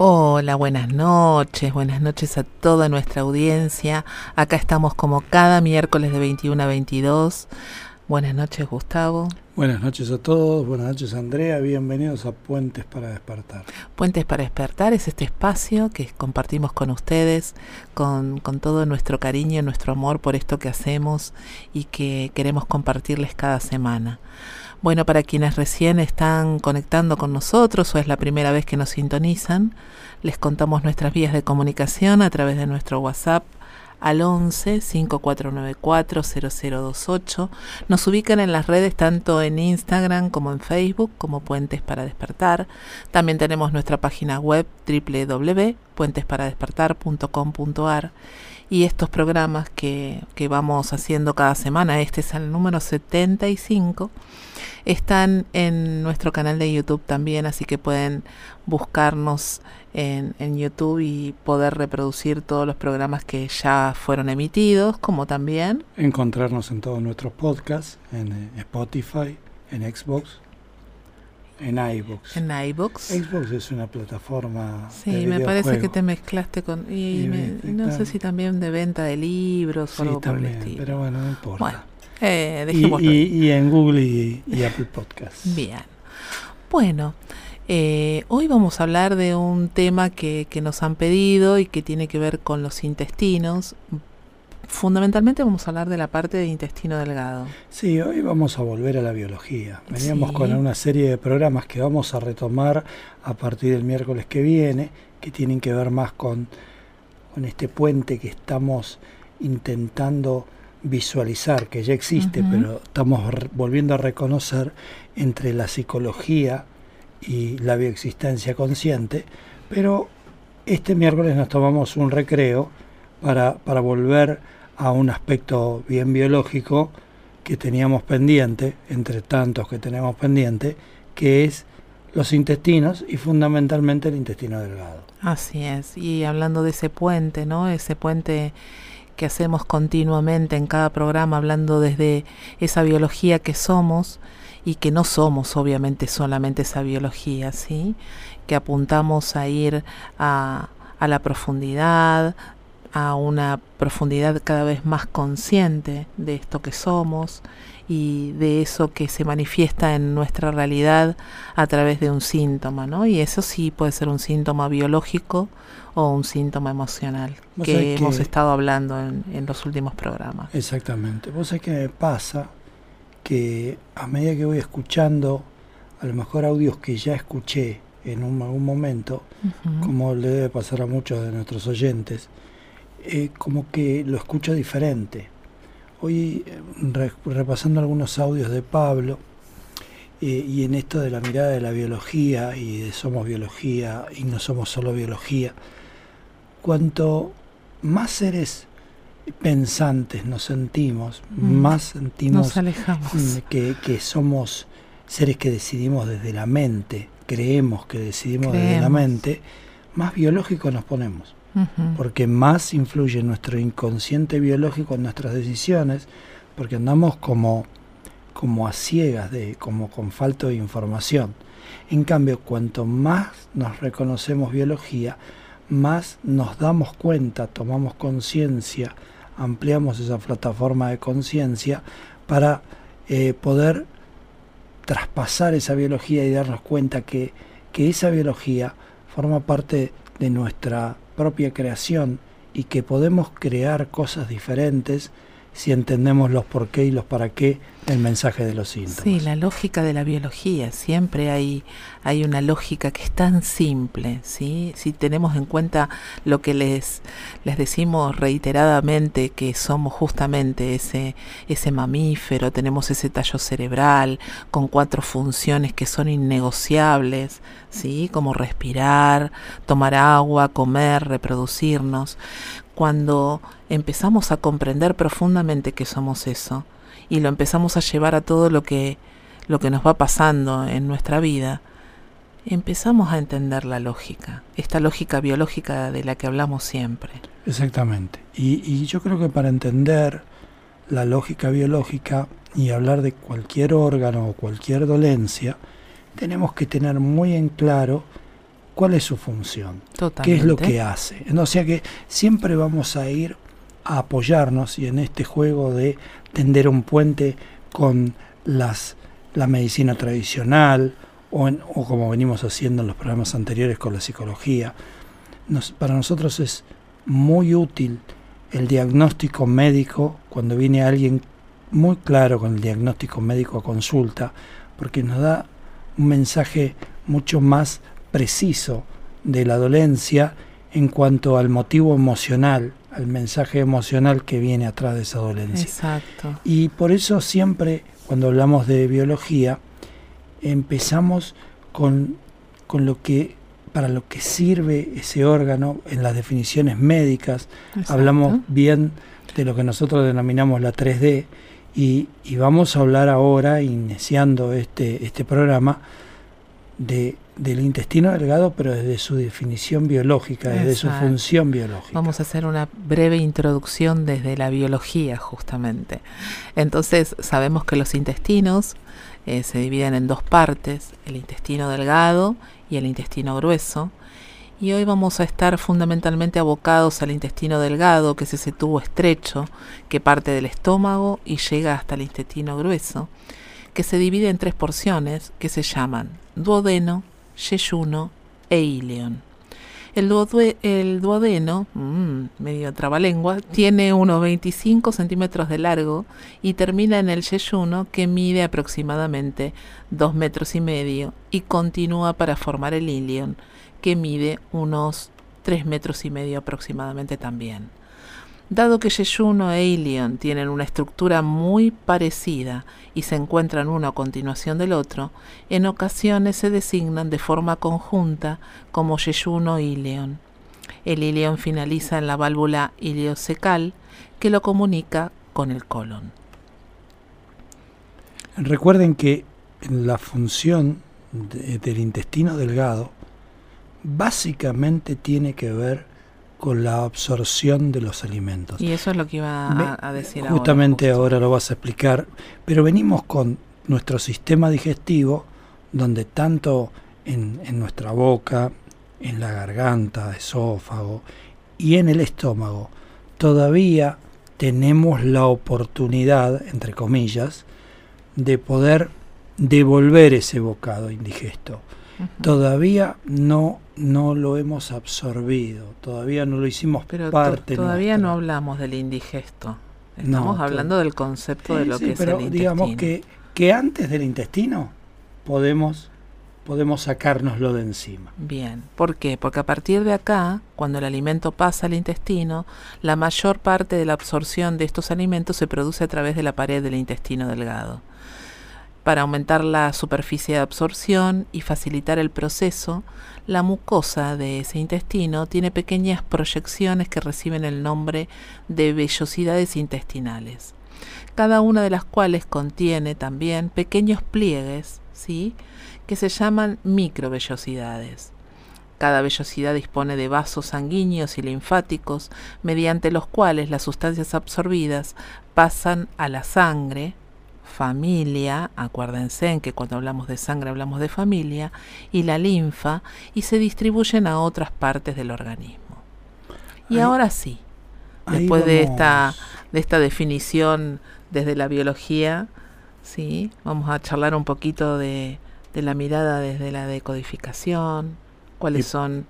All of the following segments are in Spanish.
Hola, buenas noches, buenas noches a toda nuestra audiencia. Acá estamos como cada miércoles de 21 a 22. Buenas noches, Gustavo. Buenas noches a todos, buenas noches Andrea, bienvenidos a Puentes para Despertar. Puentes para Despertar es este espacio que compartimos con ustedes, con, con todo nuestro cariño, nuestro amor por esto que hacemos y que queremos compartirles cada semana. Bueno, para quienes recién están conectando con nosotros o es la primera vez que nos sintonizan, les contamos nuestras vías de comunicación a través de nuestro WhatsApp al 11 5494 0028. Nos ubican en las redes tanto en Instagram como en Facebook como Puentes para Despertar. También tenemos nuestra página web www.puentesparadespertar.com.ar y estos programas que, que vamos haciendo cada semana, este es el número 75 están en nuestro canal de YouTube también, así que pueden buscarnos en, en, YouTube y poder reproducir todos los programas que ya fueron emitidos, como también encontrarnos en todos nuestros podcasts, en eh, Spotify, en Xbox, en iBox. En iBox. Xbox es una plataforma. Sí, me parece que te mezclaste con. Y, y me, no sé si también de venta de libros sí, o algo también, por el estilo. Pero bueno, no importa. Bueno, eh, y, y, y, en Google y, Apple Podcasts. Bien. Bueno, eh, hoy vamos a hablar de un tema que, que, nos han pedido y que tiene que ver con los intestinos. Fundamentalmente vamos a hablar de la parte de intestino delgado. Sí, hoy vamos a volver a la biología. Veníamos sí. con una serie de programas que vamos a retomar a partir del miércoles que viene, que tienen que ver más con, con este puente que estamos intentando visualizar, que ya existe, uh -huh. pero estamos volviendo a reconocer entre la psicología y la bioexistencia consciente, pero este miércoles nos tomamos un recreo para, para volver a un aspecto bien biológico que teníamos pendiente, entre tantos que tenemos pendiente, que es los intestinos y fundamentalmente el intestino delgado. Así es, y hablando de ese puente, ¿no? Ese puente que hacemos continuamente en cada programa, hablando desde esa biología que somos y que no somos obviamente solamente esa biología, ¿sí? Que apuntamos a ir a, a la profundidad, a una profundidad cada vez más consciente de esto que somos y de eso que se manifiesta en nuestra realidad a través de un síntoma, ¿no? Y eso sí puede ser un síntoma biológico o un síntoma emocional que hemos estado hablando en, en, los últimos programas. Exactamente. Vos sabés que me pasa que a medida que voy escuchando a lo mejor audios que ya escuché en un, algún momento, uh -huh. como le debe pasar a muchos de nuestros oyentes, eh, como que lo escucho diferente. Hoy re, repasando algunos audios de Pablo eh, y en esto de la mirada de la biología y de somos biología y no somos solo biología, cuanto más seres pensantes nos sentimos, mm. más sentimos nos alejamos. Que, que, somos seres que decidimos desde la mente, creemos que decidimos creemos. desde la mente, más biológicos nos ponemos. Porque más influye nuestro inconsciente biológico en nuestras decisiones, porque andamos como, como a ciegas, de, como con falta de información. En cambio, cuanto más nos reconocemos biología, más nos damos cuenta, tomamos conciencia, ampliamos esa plataforma de conciencia para eh, poder traspasar esa biología y darnos cuenta que, que esa biología forma parte de nuestra propia creación y que podemos crear cosas diferentes si entendemos los por qué y los para qué del mensaje de los síntomas. Sí, la lógica de la biología, siempre hay, hay una lógica que es tan simple, ¿sí? Si tenemos en cuenta lo que les, les decimos reiteradamente, que somos justamente ese, ese mamífero, tenemos ese tallo cerebral con cuatro funciones que son innegociables, ¿sí? Como respirar, tomar agua, comer, reproducirnos. Cuando empezamos a comprender profundamente que somos eso, y lo empezamos a llevar a todo lo que, lo que nos va pasando en nuestra vida, empezamos a entender la lógica, esta lógica biológica de la que hablamos siempre. Exactamente. Y, y yo creo que para entender la lógica biológica y hablar de cualquier órgano o cualquier dolencia, tenemos que tener muy en claro cuál es su función, qué es lo que hace. O sea que siempre vamos a ir a apoyarnos y en este juego de tender un puente con las, la medicina tradicional o, o como venimos haciendo en los programas anteriores con la psicología, nos, para nosotros es muy útil el diagnóstico médico cuando viene alguien muy claro con el diagnóstico médico a consulta, porque nos da un mensaje mucho más preciso de la dolencia en cuanto al motivo emocional, al mensaje emocional que viene atrás de esa dolencia. Exacto. Y por eso siempre cuando hablamos de biología empezamos con, con lo que para lo que sirve ese órgano en las definiciones médicas. Hablamos bien de lo que nosotros denominamos la 3D y, vamos a hablar ahora, iniciando este, este programa, de, del intestino delgado, pero desde su definición biológica, desde su función biológica. Vamos a hacer una breve introducción desde la biología, justamente. Entonces, sabemos que los intestinos eh, se dividen en dos partes, el intestino delgado y el intestino grueso. Y hoy vamos a estar fundamentalmente abocados al intestino delgado, que es ese tubo estrecho que parte del estómago y llega hasta el intestino grueso, que se divide en tres porciones que se llaman duodeno, yeyuno e ilion. El, duodeno, mmm, medio trabalengua, tiene unos 25 centímetros de largo y termina en el yeyuno que mide aproximadamente 2 metros y medio y continúa para formar el ilion que mide unos 3 metros y medio aproximadamente también. Dado que Yeyuno e Ilion tienen una estructura muy parecida y se encuentran uno a continuación del otro, en ocasiones se designan de forma conjunta como Yeyuno e Ilion. El ilion finaliza en la válvula iliocecal que lo comunica con el colon. Recuerden que la función del intestino delgado básicamente tiene que ver con la absorción de los alimentos. Y eso es lo que iba a, decir Justamente ahora lo vas a explicar, pero venimos con nuestro sistema digestivo, donde tanto en, en nuestra boca, en la garganta, esófago y en el estómago, todavía tenemos la oportunidad, entre comillas, de poder devolver ese bocado indigesto. Todavía no no lo hemos absorbido, todavía no lo hicimos pero parte. todavía no hablamos del indigesto. Estamos hablando del concepto de lo que es el intestino. digamos que, que antes del intestino podemos podemos sacárnoslo de encima. Bien, ¿por qué? Porque a partir de acá, cuando el alimento pasa al intestino, la mayor parte de la absorción de estos alimentos se produce a través de la pared del intestino delgado. Para aumentar la superficie de absorción y facilitar el proceso, la mucosa de ese intestino tiene pequeñas proyecciones que reciben el nombre de vellosidades intestinales, cada una de las cuales contiene también pequeños pliegues, ¿sí? que se llaman microvellosidades. Cada vellosidad dispone de vasos sanguíneos y linfáticos, mediante los cuales las sustancias absorbidas pasan a la sangre, familia, acuérdense en que cuando hablamos de sangre hablamos de familia, y la linfa, y se distribuyen a otras partes del organismo. Y ahora sí, después de esta, de esta definición desde la biología, sí, vamos a charlar un poquito de, de la mirada desde la decodificación, cuáles son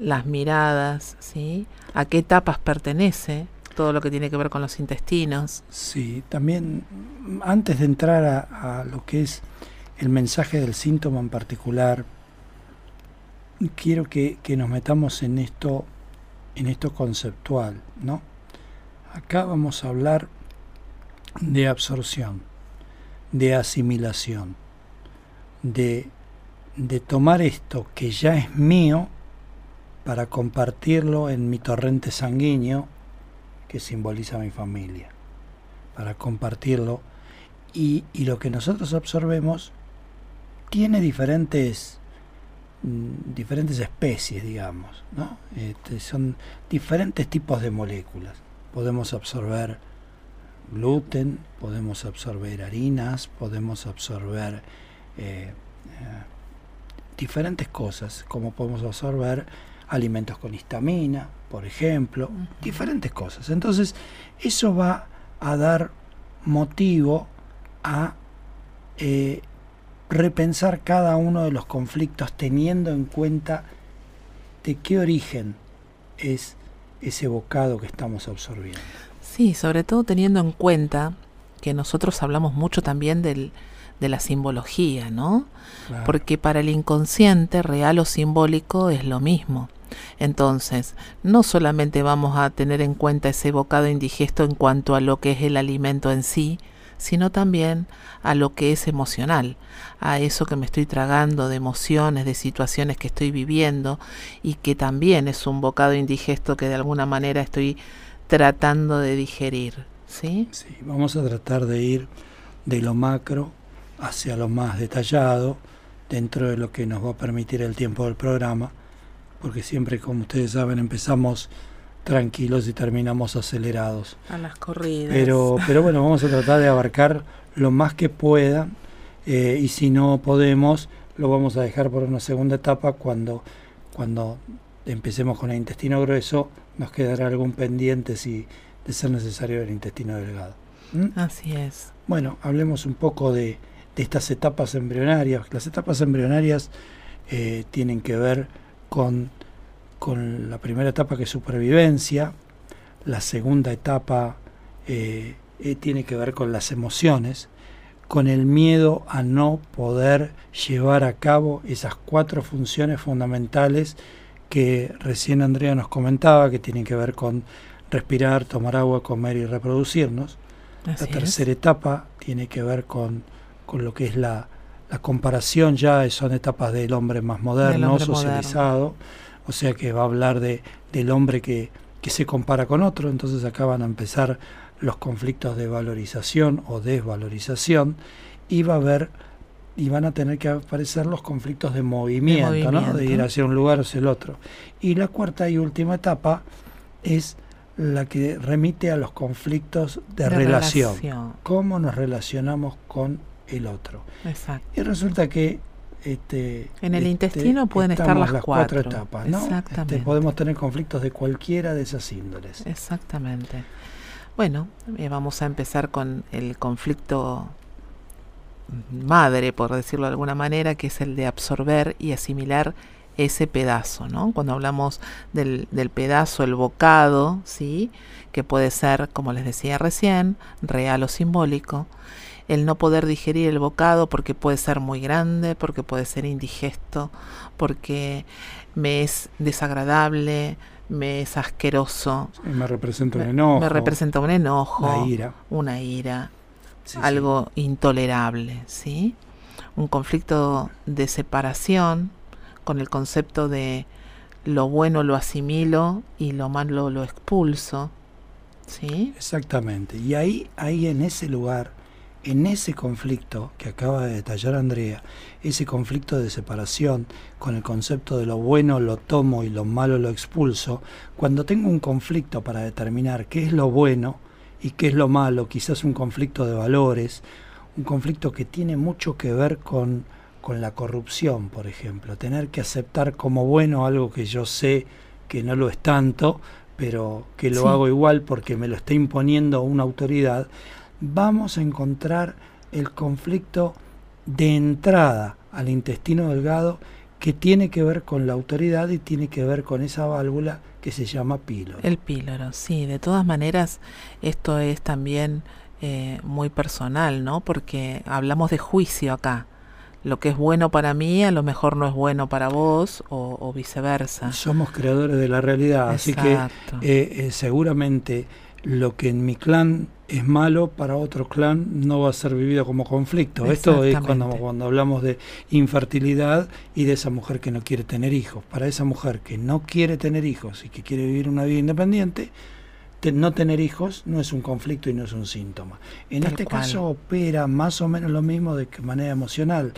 las miradas, ¿sí? a qué etapas pertenece todo lo que tiene que ver con los intestinos. Sí, también antes de entrar a, lo que es el mensaje del síntoma en particular, quiero que, que, nos metamos en esto, en esto conceptual, ¿no? Acá vamos a hablar de absorción, de asimilación, de, de tomar esto que ya es mío para compartirlo en mi torrente sanguíneo que simboliza mi familia, para compartirlo. Y, lo que nosotros absorbemos tiene diferentes, mm, diferentes especies, digamos, ¿no? Este, son diferentes tipos de moléculas. Podemos absorber gluten, podemos absorber harinas, podemos absorber eh, diferentes cosas, como podemos absorber alimentos con histamina, por ejemplo, diferentes cosas. Entonces, eso va a dar motivo a eh, repensar cada uno de los conflictos teniendo en cuenta de qué origen es ese bocado que estamos absorbiendo. Sí, sobre todo teniendo en cuenta que nosotros hablamos mucho también del, de la simbología, ¿no? Porque para el inconsciente, real o simbólico, es lo mismo. Entonces, no solamente vamos a tener en cuenta ese bocado indigesto en cuanto a lo que es el alimento en sí, sino también a lo que es emocional, a eso que me estoy tragando de emociones, de situaciones que estoy viviendo y que también es un bocado indigesto que de alguna manera estoy tratando de digerir. ¿sí? sí, vamos a tratar de ir de lo macro hacia lo más detallado dentro de lo que nos va a permitir el tiempo del programa, porque siempre, como ustedes saben, empezamos tranquilos y terminamos acelerados. A las corridas. Pero, pero bueno, vamos a tratar de abarcar lo más que pueda eh, y si no podemos, lo vamos a dejar por una segunda etapa cuando, cuando empecemos con el intestino grueso, nos quedará algún pendiente si de ser necesario el intestino delgado. ¿Mm? Así es. Bueno, hablemos un poco de, de, estas etapas embrionarias. Las etapas embrionarias eh, tienen que ver con con la primera etapa que es supervivencia, la segunda etapa eh, eh, tiene que ver con las emociones, con el miedo a no poder llevar a cabo esas cuatro funciones fundamentales que recién Andrea nos comentaba, que tienen que ver con respirar, tomar agua, comer y reproducirnos. la tercera etapa tiene que ver con, con lo que es la, la, comparación, ya son etapas del hombre más moderno, socializado o sea que va a hablar de, del hombre que, que se compara con otro, entonces acá van a empezar los conflictos de valorización o desvalorización y va a haber y van a tener que aparecer los conflictos de movimiento, ¿no? de ir hacia un lugar o hacia el otro. Y la cuarta y última etapa es la que remite a los conflictos de, relación. relación. Cómo nos relacionamos con el otro. Exacto. Y resulta que este, en el este, intestino pueden estar las, cuatro. etapas, ¿no? Exactamente. Este, podemos tener conflictos de cualquiera de esas índoles. Exactamente. Bueno, eh, vamos a empezar con el conflicto madre, por decirlo de alguna manera, que es el de absorber y asimilar ese pedazo, ¿no? Cuando hablamos del, del pedazo, el bocado, ¿sí? Que puede ser, como les decía recién, real o simbólico el no poder digerir el bocado porque puede ser muy grande, porque puede ser indigesto, porque me es desagradable, me es asqueroso. me representa un enojo. Me representa un enojo. Una ira. Una ira. algo intolerable, ¿sí? Un conflicto de separación con el concepto de lo bueno lo asimilo y lo malo lo expulso. ¿Sí? Exactamente. Y ahí, ahí en ese lugar en ese conflicto que acaba de detallar Andrea, ese conflicto de separación con el concepto de lo bueno lo tomo y lo malo lo expulso, cuando tengo un conflicto para determinar qué es lo bueno y qué es lo malo, quizás un conflicto de valores, un conflicto que tiene mucho que ver con, con la corrupción, por ejemplo, tener que aceptar como bueno algo que yo sé que no lo es tanto, pero que lo hago igual porque me lo está imponiendo una autoridad, vamos a encontrar el conflicto de entrada al intestino delgado que tiene que ver con la autoridad y tiene que ver con esa válvula que se llama píloro. El píloro, sí. De todas maneras, esto es también eh, muy personal, ¿no? Porque hablamos de juicio acá. Lo que es bueno para mí a lo mejor no es bueno para vos o, viceversa. Somos creadores de la realidad, así que eh, eh, seguramente lo que en mi clan es malo para otro clan no va a ser vivido como conflicto. Esto es cuando, cuando hablamos de infertilidad y de esa mujer que no quiere tener hijos. Para esa mujer que no quiere tener hijos y que quiere vivir una vida independiente, no tener hijos no es un conflicto y no es un síntoma. En este caso opera más o menos lo mismo de manera emocional.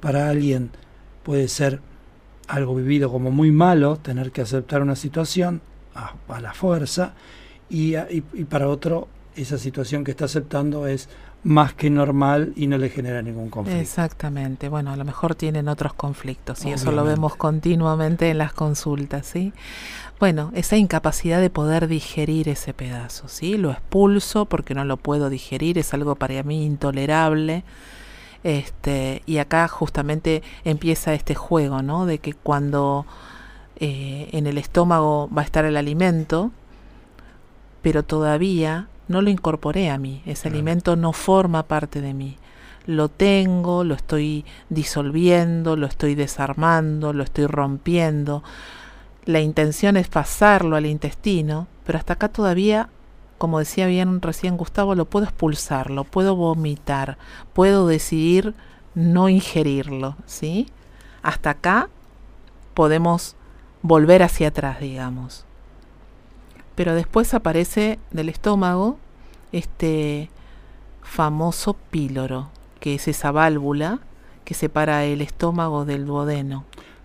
Para alguien puede ser algo vivido como muy malo, tener que aceptar una situación a, la fuerza, y, y para otro esa situación que está aceptando es más que normal y no le genera ningún conflicto. Exactamente. Bueno, a lo mejor tienen otros conflictos y eso lo vemos continuamente en las consultas, ¿sí? Bueno, esa incapacidad de poder digerir ese pedazo, ¿sí? Lo expulso porque no lo puedo digerir, es algo para mí intolerable. Este, y acá justamente empieza este juego, ¿no? De que cuando eh, en el estómago va a estar el alimento, pero todavía no lo incorporé a mí, ese alimento no forma parte de mí. Lo tengo, lo estoy disolviendo, lo estoy desarmando, lo estoy rompiendo. La intención es pasarlo al intestino, pero hasta acá todavía, como decía bien recién Gustavo, lo puedo expulsar, lo puedo vomitar, puedo decidir no ingerirlo, ¿sí? Hasta acá podemos volver hacia atrás, digamos pero después aparece del estómago este famoso píloro, que es esa válvula que separa el estómago del duodeno.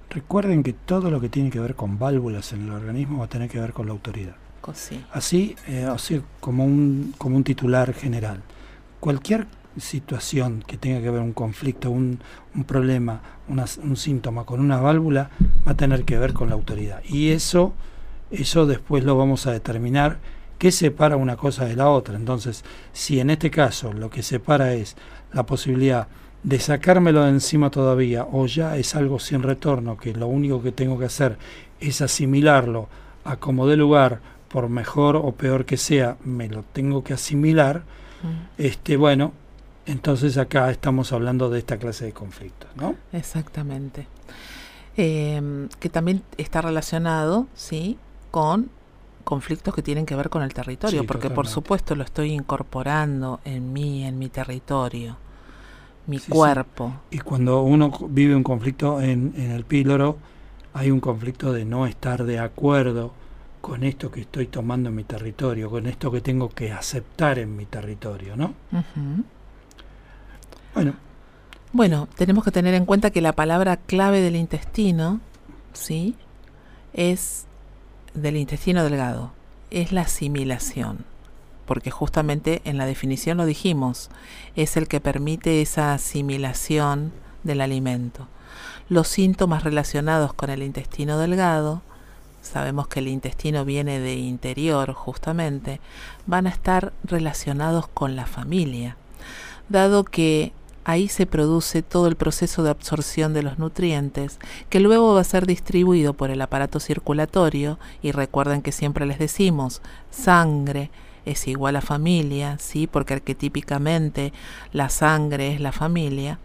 Recuerden que todo lo que tiene que ver con válvulas en el organismo va a tener que ver con la autoridad. Así, eh, así como, un, como un titular general. Cualquier situación que tenga que ver un conflicto, un, un problema, un síntoma con una válvula, va a tener que ver con la autoridad. Y eso eso después lo vamos a determinar qué separa una cosa de la otra. Entonces, si en este caso lo que separa es la posibilidad de sacármelo de encima todavía o ya es algo sin retorno, que lo único que tengo que hacer es asimilarlo a como de lugar, por mejor o peor que sea, me lo tengo que asimilar, mm. este bueno, entonces acá estamos hablando de esta clase de conflictos, ¿no? Exactamente. Eh, que también está relacionado, ¿sí? Con conflictos que tienen que ver con el territorio, porque por supuesto lo estoy incorporando en mí, en mi territorio, mi cuerpo. Y cuando uno vive un conflicto en, en el píloro, hay un conflicto de no estar de acuerdo con esto que estoy tomando en mi territorio, con esto que tengo que aceptar en mi territorio, ¿no? Bueno. Bueno, tenemos que tener en cuenta que la palabra clave del intestino, ¿sí? Es del intestino delgado es la asimilación, porque justamente en la definición lo dijimos, es el que permite esa asimilación del alimento. Los síntomas relacionados con el intestino delgado, sabemos que el intestino viene de interior justamente, van a estar relacionados con la familia, dado que ahí se produce todo el proceso de absorción de los nutrientes, que luego va a ser distribuido por el aparato circulatorio, y recuerden que siempre les decimos, sangre es igual a familia, ¿sí? porque arquetípicamente la sangre es la familia,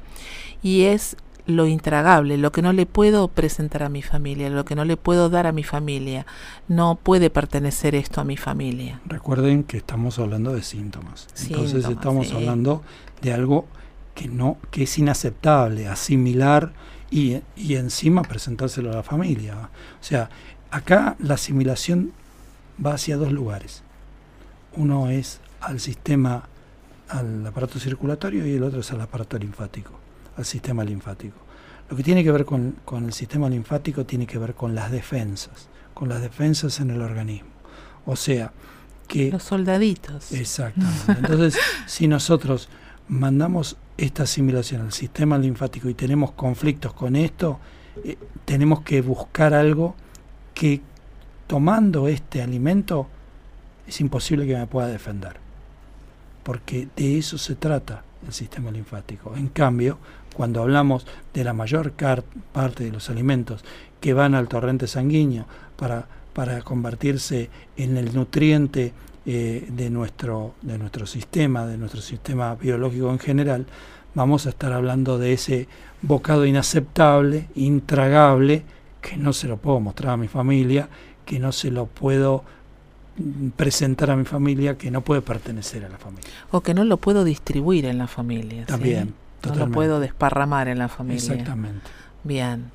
y es lo intragable, lo que no le puedo presentar a mi familia, lo que no le puedo dar a mi familia. No puede pertenecer esto a mi familia. Recuerden que estamos hablando de síntomas. Entonces estamos hablando de algo que no que es inaceptable asimilar y, y encima presentárselo a la familia. O sea, acá la asimilación va hacia dos lugares. Uno es al sistema, al aparato circulatorio y el otro es al aparato linfático, al sistema linfático. Lo que tiene que ver con, con el sistema linfático tiene que ver con las defensas, con las defensas en el organismo. O sea, que... Los soldaditos. Exactamente. Entonces, si nosotros mandamos esta asimilación al sistema linfático y tenemos conflictos con esto, eh, tenemos que buscar algo que tomando este alimento es imposible que me pueda defender. Porque de eso se trata el sistema linfático. En cambio, cuando hablamos de la mayor parte de los alimentos que van al torrente sanguíneo para, para convertirse en el nutriente eh, de, nuestro, de nuestro sistema, de nuestro sistema biológico en general, vamos a estar hablando de ese bocado inaceptable, intragable, que no se lo puedo mostrar a mi familia, que no se lo puedo presentar a mi familia, que no puede pertenecer a la familia. O que no lo puedo distribuir en la familia. También. No lo puedo desparramar en la familia. Exactamente. Bien.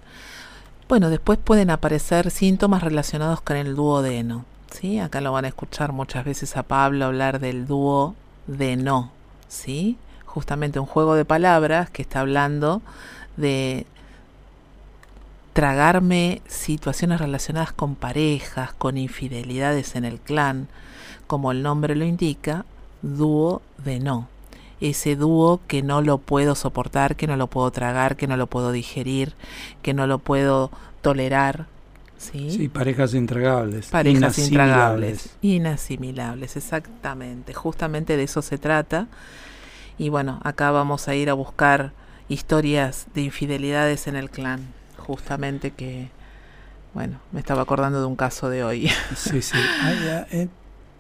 Bueno, después pueden aparecer síntomas relacionados con el duodeno. ¿Sí? Acá lo van a escuchar muchas veces a Pablo hablar del dúo de no, ¿sí? Justamente un juego de palabras que está hablando de tragarme situaciones relacionadas con parejas, con infidelidades en el clan, como el nombre lo indica, dúo de no. ese dúo que no lo puedo soportar, que no lo puedo tragar, que no lo puedo digerir, que no lo puedo tolerar. Sí, sí parejas intragables. Parejas intragables. Inasimilables, exactamente. Justamente de eso se trata. Y bueno, acá vamos a ir a buscar historias de infidelidades en el clan. Justamente que, bueno, me estaba acordando de un caso de hoy. Sí, sí. Eh,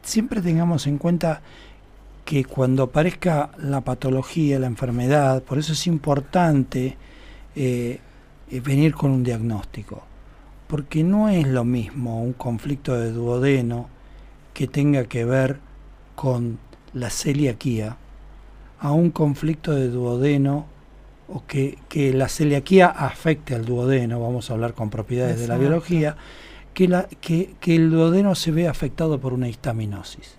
siempre tengamos en cuenta que cuando aparezca la patología, la enfermedad, por eso es importante eh, eh, venir con un diagnóstico, porque no es lo mismo un conflicto de duodeno que tenga que ver con la celiaquía a un conflicto de duodeno o que, que la celiaquía afecte al duodeno, vamos a hablar con propiedades de la biología, que, la, que, que el duodeno se ve afectado por una histaminosis.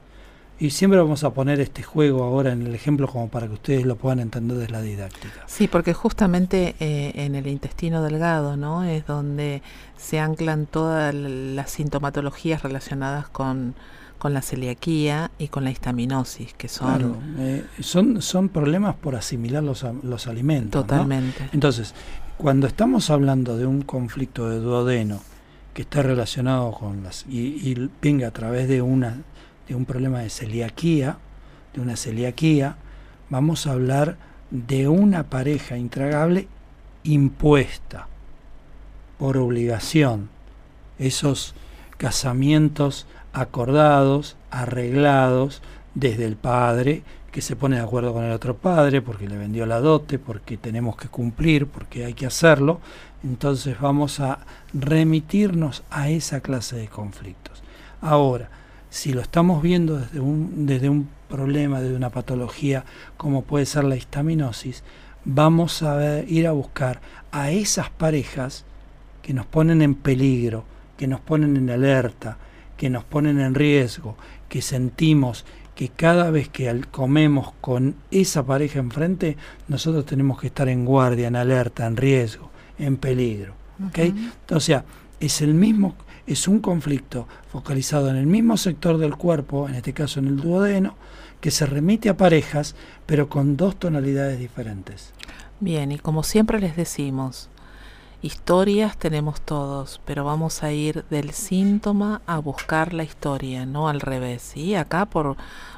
Y siempre vamos a poner este juego ahora en el ejemplo como para que ustedes lo puedan entender desde la didáctica. Sí, porque justamente eh, en el intestino delgado, ¿no? Es donde se anclan todas las sintomatologías relacionadas con, la celiaquía y con la histaminosis, que son... Claro, eh, son, son problemas por asimilar los, los alimentos. Totalmente. Entonces, cuando estamos hablando de un conflicto de duodeno que está relacionado con las... y, y venga a través de una de un problema de celiaquía, de una celiaquía, vamos a hablar de una pareja intragable impuesta por obligación. Esos casamientos acordados, arreglados desde el padre, que se pone de acuerdo con el otro padre porque le vendió la dote, porque tenemos que cumplir, porque hay que hacerlo. Entonces vamos a remitirnos a esa clase de conflictos. Ahora, si lo estamos viendo desde un, desde un problema, desde una patología como puede ser la histaminosis, vamos a ir a buscar a esas parejas que nos ponen en peligro, que nos ponen en alerta, que nos ponen en riesgo, que sentimos que cada vez que comemos con esa pareja enfrente, nosotros tenemos que estar en guardia, en alerta, en riesgo, en peligro. sea, es el mismo es un conflicto focalizado en el mismo sector del cuerpo, en este caso en el duodeno, que se remite a parejas, pero con dos tonalidades diferentes. Bien, y como siempre les decimos, historias tenemos todos, pero vamos a ir del síntoma a buscar la historia, no al revés. Y acá por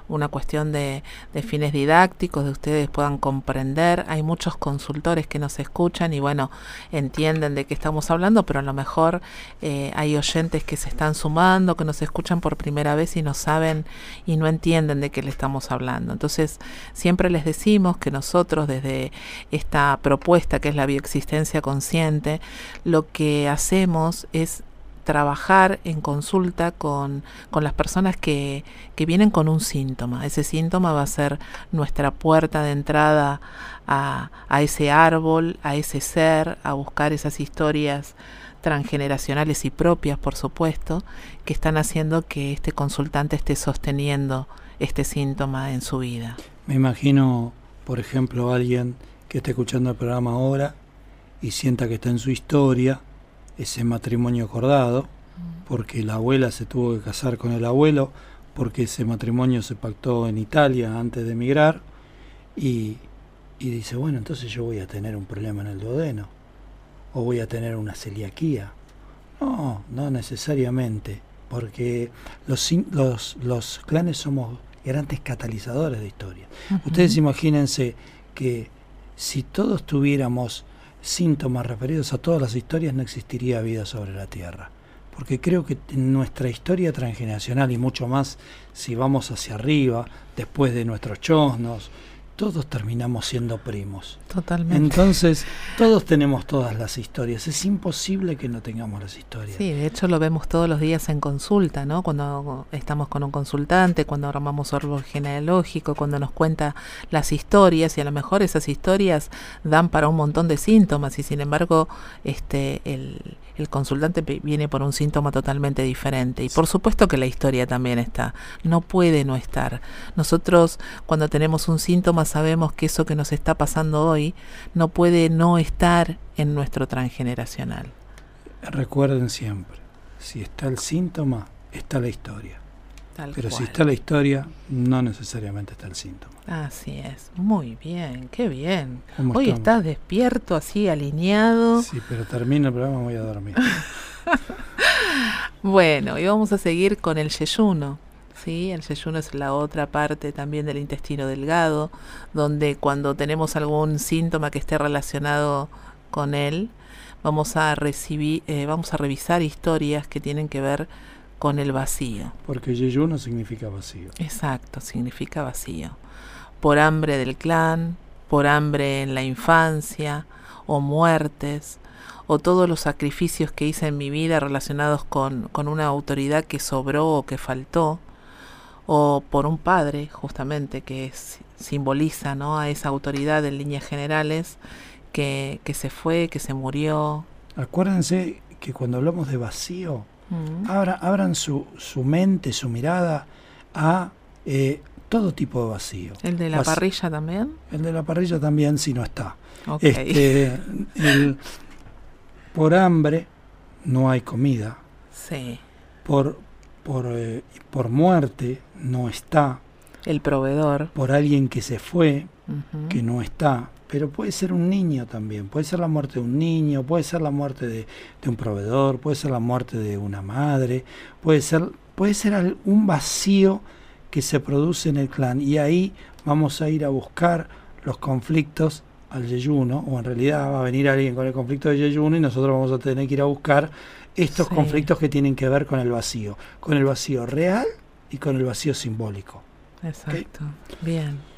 una cuestión de, fines didácticos, de ustedes puedan comprender. Hay muchos consultores que nos escuchan y bueno, entienden de qué estamos hablando, pero a lo mejor eh, hay oyentes que se están sumando, que nos escuchan por primera vez y no saben y no entienden de qué le estamos hablando. Entonces, siempre les decimos que nosotros desde esta propuesta que es la bioexistencia consciente, lo que hacemos es trabajar en consulta con, con las personas que, que, vienen con un síntoma. Ese síntoma va a ser nuestra puerta de entrada a, a ese árbol, a ese ser, a buscar esas historias transgeneracionales y propias, por supuesto, que están haciendo que este consultante esté sosteniendo este síntoma en su vida. Me imagino, por ejemplo, alguien que esté escuchando el programa ahora y sienta que está en su historia, ese matrimonio acordado, porque la abuela se tuvo que casar con el abuelo, porque ese matrimonio se pactó en Italia antes de emigrar, y, y dice, bueno, entonces yo voy a tener un problema en el duodeno, o voy a tener una celiaquía. No, no necesariamente, porque los, los, los clanes somos grandes catalizadores de historia. Ustedes imagínense que si todos tuviéramos síntomas referidos a todas las historias no existiría vida sobre la Tierra. Porque creo que en nuestra historia transgeneracional y mucho más si vamos hacia arriba, después de nuestros chosnos, todos terminamos siendo primos. Totalmente. Entonces, todos tenemos todas las historias. Es imposible que no tengamos las historias. Sí, de hecho lo vemos todos los días en consulta, ¿no? Cuando estamos con un consultante, cuando armamos árbol genealógico, cuando nos cuenta las historias y a lo mejor esas historias dan para un montón de síntomas y sin embargo, este el el consultante viene por un síntoma totalmente diferente. Y por supuesto que la historia también está. No puede no estar. Nosotros cuando tenemos un síntoma sabemos que eso que nos está pasando hoy no puede no estar en nuestro transgeneracional. Recuerden siempre, si está el síntoma, está la historia. Pero si está la historia, no necesariamente está el síntoma. Así es, muy bien, qué bien. Hoy estás despierto, así alineado. Sí, pero termina el programa, voy a dormir. bueno, y vamos a seguir con el yeyuno. ¿sí? El yeyuno es la otra parte también del intestino delgado, donde cuando tenemos algún síntoma que esté relacionado con él, vamos a recibir, eh, vamos a revisar historias que tienen que ver con el vacío. Porque yeyuno significa vacío. Exacto, significa vacío. Por hambre del clan, por hambre en la infancia, o muertes, o todos los sacrificios que hice en mi vida relacionados con, con una autoridad que sobró o que faltó, o por un padre, justamente, que simboliza ¿no? a esa autoridad en líneas generales, que, que se fue, que se murió. Acuérdense que cuando hablamos de vacío, abran su, su, mente, su mirada a eh, todo tipo de vacío. ¿El de la parrilla también? El de la parrilla también, si no está. Este, por hambre no hay comida. Sí. Por, por, eh, por muerte no está. El proveedor. Por alguien que se fue, que no está pero puede ser un niño también, puede ser la muerte de un niño, puede ser la muerte de, un proveedor, puede ser la muerte de una madre, puede ser, puede ser un vacío que se produce en el clan y ahí vamos a ir a buscar los conflictos al yeyuno, o en realidad va a venir alguien con el conflicto de yeyuno y nosotros vamos a tener que ir a buscar estos conflictos que tienen que ver con el vacío, con el vacío real y con el vacío simbólico. Exacto, bien.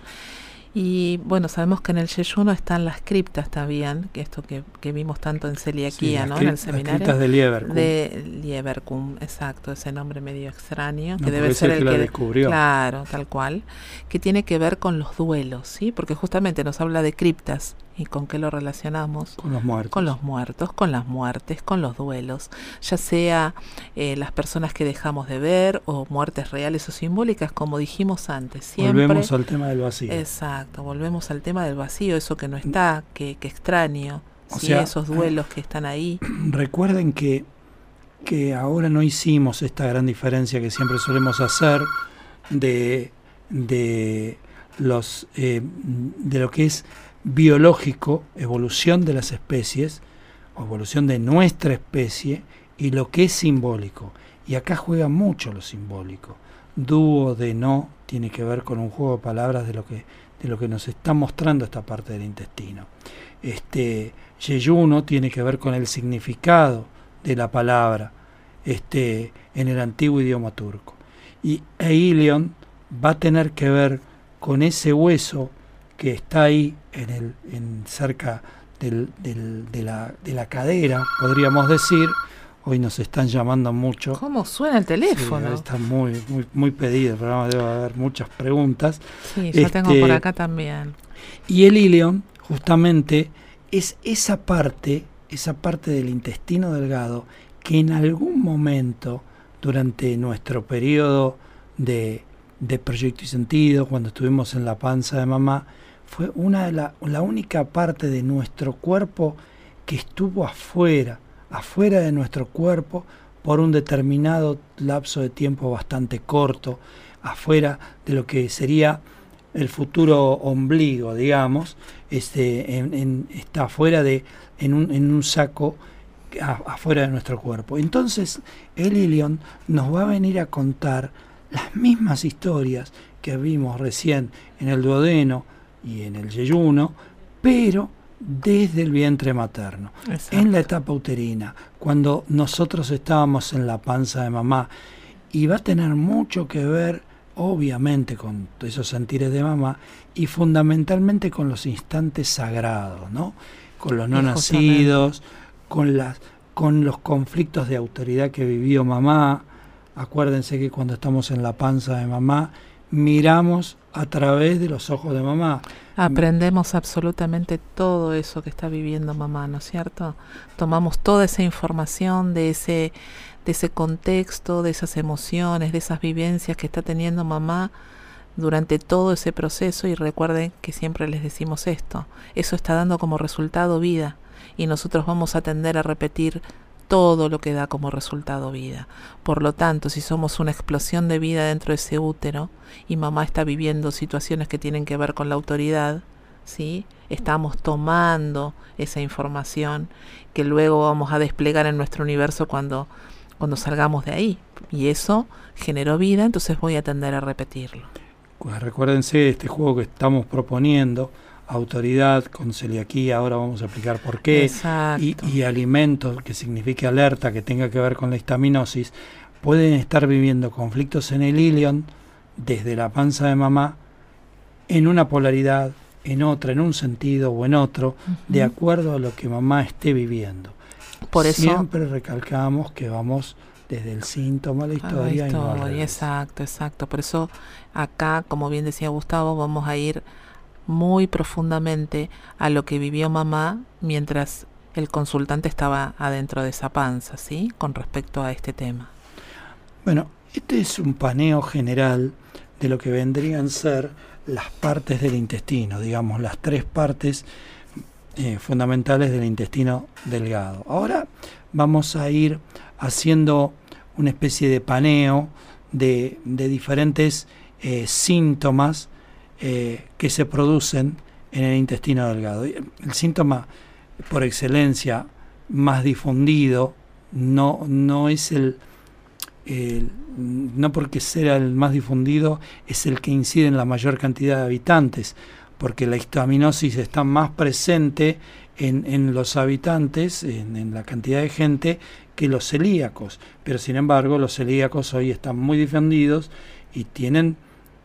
Y bueno, sabemos que en el Yeyuno están las criptas también, que esto que, que vimos tanto en celiaquía, ¿no? En el seminario. Las criptas de Lieberkun. De Lieberkun, exacto, ese nombre medio extraño, que debe ser el que, descubrió. Claro, tal cual, que tiene que ver con los duelos, ¿sí? Porque justamente nos habla de criptas ¿Y con qué lo relacionamos? Con los muertos. Con los muertos, con las muertes, con los duelos, ya sea eh, las personas que dejamos de ver o muertes reales o simbólicas, como dijimos antes. Siempre, volvemos al tema del vacío. Exacto, volvemos al tema del vacío, eso que no está, que, que extraño, esos duelos que están ahí. Recuerden que, que ahora no hicimos esta gran diferencia que siempre solemos hacer de, de los eh, de lo que es biológico, evolución de las especies, evolución de nuestra especie, y lo que es simbólico. Y acá juega mucho lo simbólico. Dúo de no tiene que ver con un juego de palabras de lo que, de lo que nos está mostrando esta parte del intestino. Este Yeyuno tiene que ver con el significado de la palabra este, en el antiguo idioma turco. Y Eilion va a tener que ver con ese hueso que está ahí en el, en cerca del, del, de, la, de la cadera, podríamos decir. Hoy nos están llamando mucho. ¿Cómo suena el teléfono? está muy, muy, muy pedido el programa, debe haber muchas preguntas. Sí, yo tengo por este, acá también. Y el ilion, justamente, es esa parte, esa parte del intestino delgado que en algún momento, durante nuestro periodo de, de proyecto y sentido, cuando estuvimos en la panza de mamá, fue una de la, la única parte de nuestro cuerpo que estuvo afuera, afuera de nuestro cuerpo por un determinado lapso de tiempo bastante corto, afuera de lo que sería el futuro ombligo, digamos, este, en, está afuera de, en un, en un saco afuera de nuestro cuerpo. Entonces, el Ilion nos va a venir a contar las mismas historias que vimos recién en el duodeno, y en el yeyuno, pero desde el vientre materno, en la etapa uterina, cuando nosotros estábamos en la panza de mamá, y va a tener mucho que ver, obviamente, con esos sentires de mamá y fundamentalmente con los instantes sagrados, ¿no? Con los no nacidos, con las con los conflictos de autoridad que vivió mamá. Acuérdense que cuando estamos en la panza de mamá, miramos a través de los ojos de mamá. Aprendemos absolutamente todo eso que está viviendo mamá, ¿no es cierto? Tomamos toda esa información de ese, de ese contexto, de esas emociones, de esas vivencias que está teniendo mamá durante todo ese proceso y recuerden que siempre les decimos esto, eso está dando como resultado vida y nosotros vamos a tender a repetir todo lo que da como resultado vida. Por lo tanto, si somos una explosión de vida dentro de ese útero y mamá está viviendo situaciones que tienen que ver con la autoridad, ¿sí? Estamos tomando esa información que luego vamos a desplegar en nuestro universo cuando, cuando salgamos de ahí. Y eso generó vida, entonces voy a tender a repetirlo. Pues recuérdense este juego que estamos proponiendo, autoridad con celiaquía, ahora vamos a explicar por qué, y, y alimentos que signifique alerta, que tenga que ver con la histaminosis, pueden estar viviendo conflictos en el ilion desde la panza de mamá en una polaridad, en otra, en un sentido o en otro, de acuerdo a lo que mamá esté viviendo. Por eso siempre recalcamos que vamos desde el síntoma a la historia. y exacto, exacto. Por eso acá, como bien decía Gustavo, vamos a ir muy profundamente a lo que vivió mamá mientras el consultante estaba adentro de esa panza, ¿sí? Con respecto a este tema. Bueno, este es un paneo general de lo que vendrían a ser las partes del intestino, digamos, las tres partes eh, fundamentales del intestino delgado. Ahora vamos a ir haciendo una especie de paneo de, diferentes eh, síntomas eh, que se producen en el intestino delgado. El síntoma por excelencia más difundido no, no es el, no porque sea el más difundido, es el que incide en la mayor cantidad de habitantes, porque la histaminosis está más presente en, en los habitantes, en, la cantidad de gente, que los celíacos. Pero sin embargo, los celíacos hoy están muy difundidos y tienen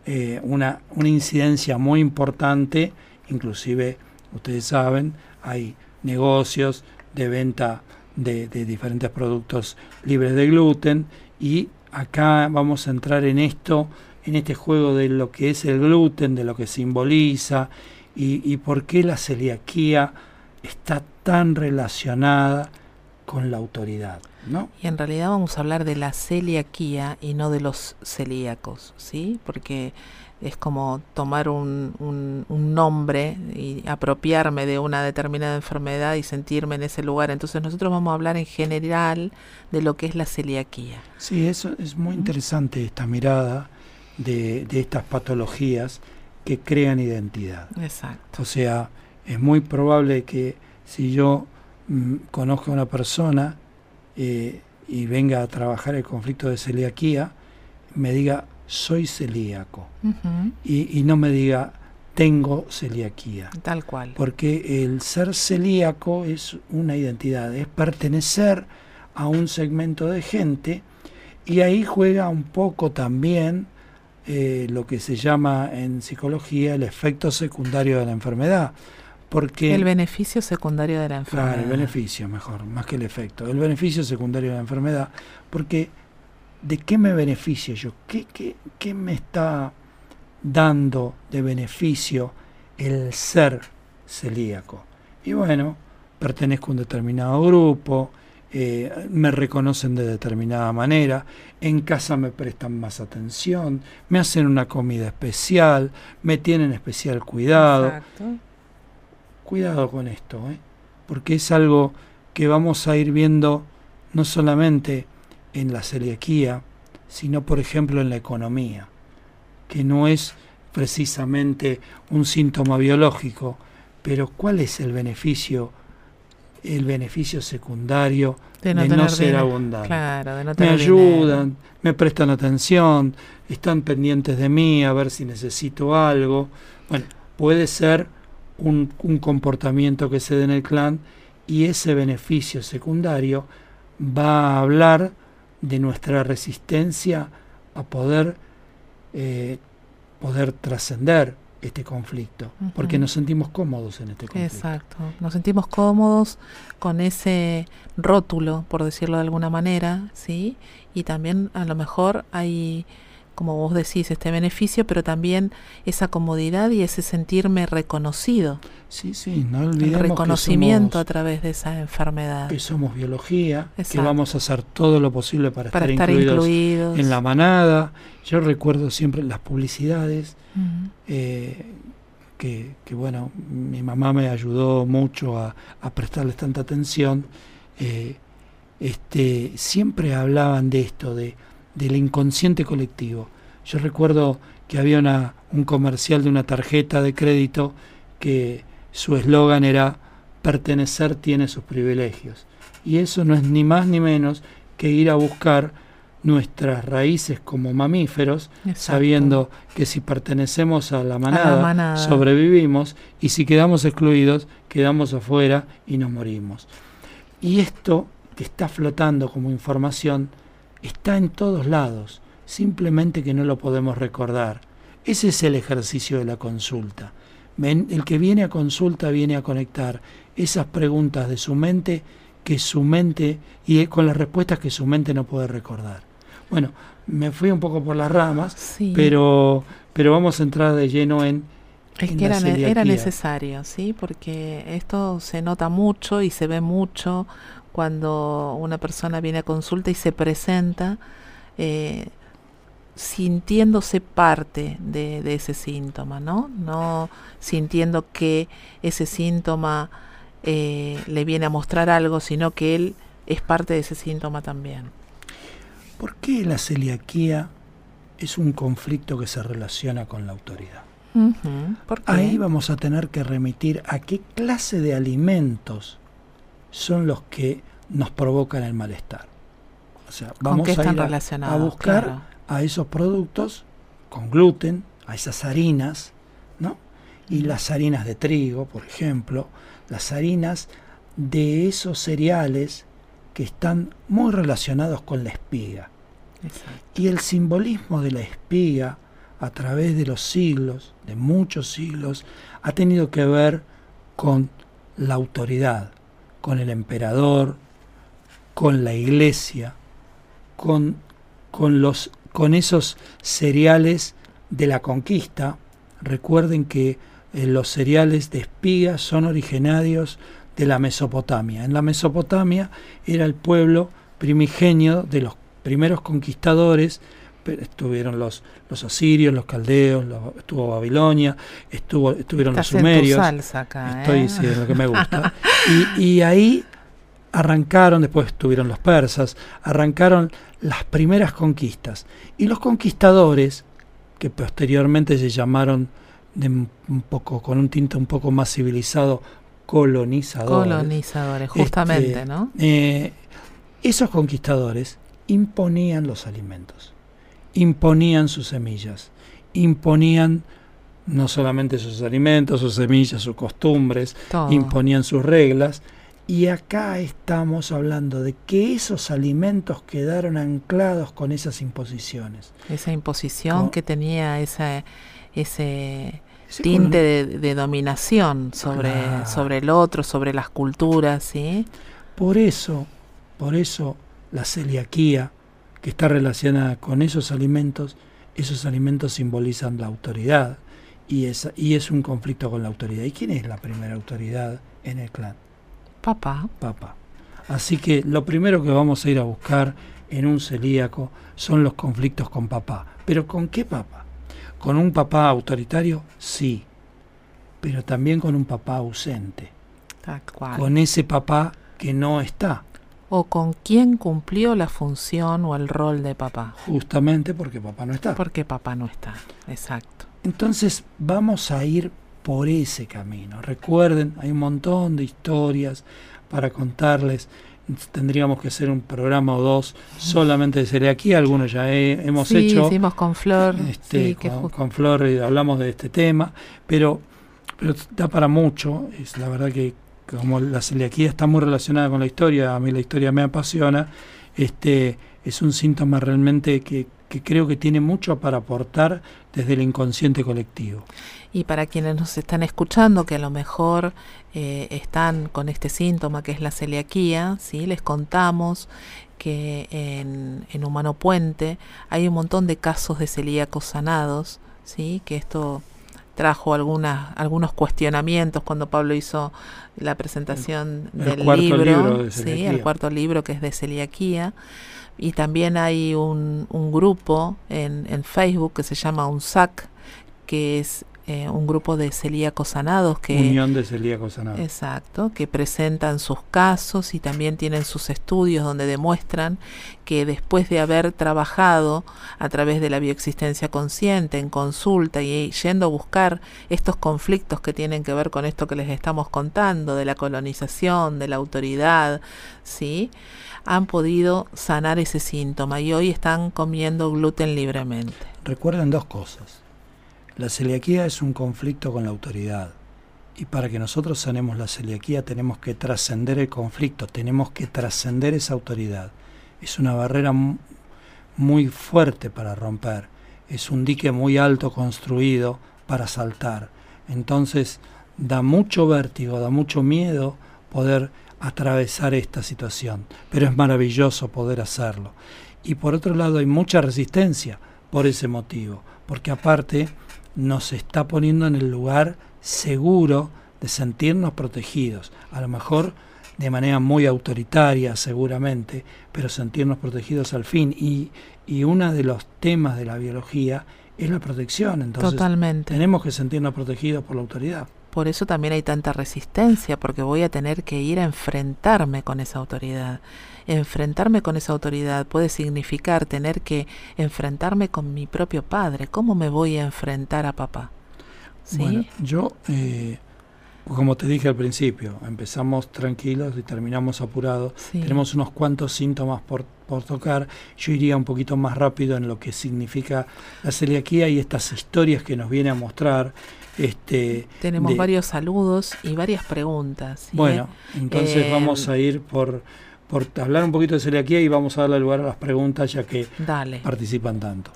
eh, una, una incidencia muy importante, inclusive, ustedes saben, hay negocios de venta de, diferentes productos libres de gluten y acá vamos a entrar en esto, en este juego de lo que es el gluten, de lo que simboliza y por qué la celiaquía está tan relacionada con la autoridad. ¿no? Y en realidad vamos a hablar de la celiaquía y no de los celíacos, ¿sí? Porque es como tomar un, un, nombre y apropiarme de una determinada enfermedad y sentirme en ese lugar. Entonces nosotros vamos a hablar en general de lo que es la celiaquía. Sí, eso es muy interesante esta mirada de, de estas patologías que crean identidad. Exacto. O sea, es muy probable que si yo mm, conozco a una persona eh, y venga a trabajar el conflicto de celiaquía, me diga soy celíaco y, no me diga tengo celiaquía. Tal cual. Porque el ser celíaco es una identidad, es pertenecer a un segmento de gente y ahí juega un poco también eh, lo que se llama en psicología el efecto secundario de la enfermedad. Porque, el beneficio secundario de la enfermedad. Claro, el beneficio, mejor, más que el efecto. El beneficio secundario de la enfermedad. Porque ¿de qué me beneficio yo? ¿Qué, qué, qué me está dando de beneficio el ser celíaco? Y bueno, pertenezco a un determinado grupo, eh, me reconocen de determinada manera, en casa me prestan más atención, me hacen una comida especial, me tienen especial cuidado. Exacto. Cuidado con esto, ¿eh? porque es algo que vamos a ir viendo no solamente en la celiaquía, sino por ejemplo en la economía, que no es precisamente un síntoma biológico, pero ¿cuál es el beneficio el beneficio secundario de no, ser abundante? me ayudan, me prestan atención, están pendientes de mí a ver si necesito algo. Bueno, puede ser un, un comportamiento que se dé en el clan y ese beneficio secundario va a hablar de nuestra resistencia a poder, eh, poder trascender este conflicto, porque nos sentimos cómodos en este conflicto. Exacto, nos sentimos cómodos con ese rótulo, por decirlo de alguna manera, ¿sí? Y también a lo mejor hay como vos decís, este beneficio, pero también esa comodidad y ese sentirme reconocido. Sí, sí, no olvidemos El reconocimiento a través de esa enfermedad. Que somos biología, que vamos a hacer todo lo posible para, estar, incluidos, en la manada. Yo recuerdo siempre las publicidades, eh, que, que, bueno, mi mamá me ayudó mucho a, prestarles tanta atención. Eh, este, siempre hablaban de esto, de, del inconsciente colectivo. Yo recuerdo que había una, un comercial de una tarjeta de crédito que su eslogan era pertenecer tiene sus privilegios. Y eso no es ni más ni menos que ir a buscar nuestras raíces como mamíferos, sabiendo que si pertenecemos a la, manada, sobrevivimos y si quedamos excluidos, quedamos afuera y nos morimos. Y esto que está flotando como información está en todos lados, simplemente que no lo podemos recordar. Ese es el ejercicio de la consulta. El que viene a consulta viene a conectar esas preguntas de su mente que su mente y con las respuestas que su mente no puede recordar. Bueno, me fui un poco por las ramas, pero, pero vamos a entrar de lleno en... Es que era, era necesario, ¿sí? Porque esto se nota mucho y se ve mucho cuando una persona viene a consulta y se presenta eh, sintiéndose parte de, de, ese síntoma, ¿no? No sintiendo que ese síntoma eh, le viene a mostrar algo, sino que él es parte de ese síntoma también. ¿Por qué la celiaquía es un conflicto que se relaciona con la autoridad? Ahí vamos a tener que remitir a qué clase de alimentos son los que nos provocan el malestar. O sea, vamos a ir a, buscar a esos productos con gluten, a esas harinas, ¿no? Y las harinas de trigo, por ejemplo, las harinas de esos cereales que están muy relacionados con la espiga. Y el simbolismo de la espiga a través de los siglos, de muchos siglos, ha tenido que ver con la autoridad, con el emperador, con la iglesia, con, con, los, con esos cereales de la conquista. Recuerden que eh, los cereales de espiga son originarios de la Mesopotamia. En la Mesopotamia era el pueblo primigenio de los primeros conquistadores, estuvieron los, los asirios, los caldeos, estuvo Babilonia, estuvo, estuvieron los sumerios. Estoy diciendo ¿eh? lo que me gusta. y, y ahí arrancaron, después estuvieron los persas, arrancaron las primeras conquistas. Y los conquistadores, que posteriormente se llamaron de un poco, con un tinte un poco más civilizado, colonizadores. Colonizadores, justamente, este, ¿no? Eh, esos conquistadores imponían los alimentos, imponían sus semillas, imponían no solamente sus alimentos, sus semillas, sus costumbres, imponían sus reglas. Y acá estamos hablando de que esos alimentos quedaron anclados con esas imposiciones. Esa imposición que tenía esa, ese tinte de, dominación sobre, sobre el otro, sobre las culturas, ¿sí? Por eso, por eso la celiaquía, que está relacionada con esos alimentos, esos alimentos simbolizan la autoridad y es, y es un conflicto con la autoridad. ¿Y quién es la primera autoridad en el clan? Papá. Papá. Así que lo primero que vamos a ir a buscar en un celíaco son los conflictos con papá. ¿Pero con qué papá? ¿Con un papá autoritario? Sí, pero también con un papá ausente. Con ese papá que no está. O con quien cumplió la función o el rol de papá. Justamente porque papá no está. Porque papá no está, exacto. Entonces vamos a ir por ese camino. Recuerden, hay un montón de historias para contarles tendríamos que hacer un programa o dos solamente de celiaquía, algunos ya hemos hecho. hicimos con Flor. Este, con, Flor y hablamos de este tema, pero, pero da para mucho. Es la verdad que como la celiaquía está muy relacionada con la historia, a mí la historia me apasiona, este es un síntoma realmente que, que creo que tiene mucho para aportar desde el inconsciente colectivo. Y para quienes nos están escuchando, que a lo mejor eh, están con este síntoma que es la celiaquía, ¿sí? les contamos que en, en Humano Puente hay un montón de casos de celíacos sanados, ¿sí? que esto trajo algunas, algunos cuestionamientos cuando Pablo hizo la presentación del libro, ¿sí? el cuarto libro que es de celiaquía. Y también hay un, un grupo en, en Facebook que se llama UNSAC, que es eh, un grupo de celíacos sanados que... Unión de celíacos sanados. Exacto, que presentan sus casos y también tienen sus estudios donde demuestran que después de haber trabajado a través de la bioexistencia consciente, en consulta y yendo a buscar estos conflictos que tienen que ver con esto que les estamos contando, de la colonización, de la autoridad, ¿sí? han podido sanar ese síntoma y hoy están comiendo gluten libremente. Recuerden dos cosas. La celiaquía es un conflicto con la autoridad. Y para que nosotros sanemos la celiaquía tenemos que trascender el conflicto, tenemos que trascender esa autoridad. Es una barrera muy fuerte para romper, es un dique muy alto construido para saltar. Entonces da mucho vértigo, da mucho miedo poder atravesar esta situación, pero es maravilloso poder hacerlo. Y por otro lado hay mucha resistencia por ese motivo, porque aparte nos está poniendo en el lugar seguro de sentirnos protegidos. A lo mejor de manera muy autoritaria seguramente, pero sentirnos protegidos al fin. Y, y uno de los temas de la biología es la protección. Entonces Totalmente. tenemos que sentirnos protegidos por la autoridad. Por eso también hay tanta resistencia, porque voy a tener que ir a enfrentarme con esa autoridad. Enfrentarme con esa autoridad puede significar tener que enfrentarme con mi propio padre. ¿Cómo me voy a enfrentar a papá? ¿Sí? Bueno, yo, eh, como te dije al principio, empezamos tranquilos y terminamos apurados. Tenemos unos cuantos síntomas por, por tocar. Yo iría un poquito más rápido en lo que significa la celiaquía y estas historias que nos viene a mostrar este, Tenemos varios saludos y varias preguntas. Bueno, entonces eh, vamos a ir por, por hablar un poquito de celiaquía y vamos a darle lugar a las preguntas ya que participan tanto.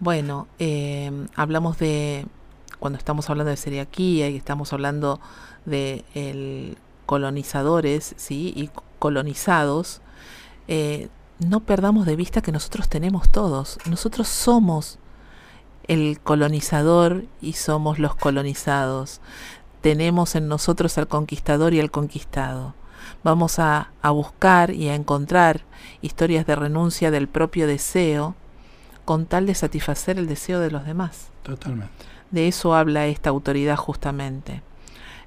Bueno, eh, hablamos de, cuando estamos hablando de celiaquía y estamos hablando de el colonizadores ¿sí? y colonizados, eh, no perdamos de vista que nosotros tenemos todos, nosotros somos el colonizador y somos los colonizados. Tenemos en nosotros al conquistador y al conquistado. Vamos a, a, buscar y a encontrar historias de renuncia del propio deseo con tal de satisfacer el deseo de los demás. Totalmente. De eso habla esta autoridad justamente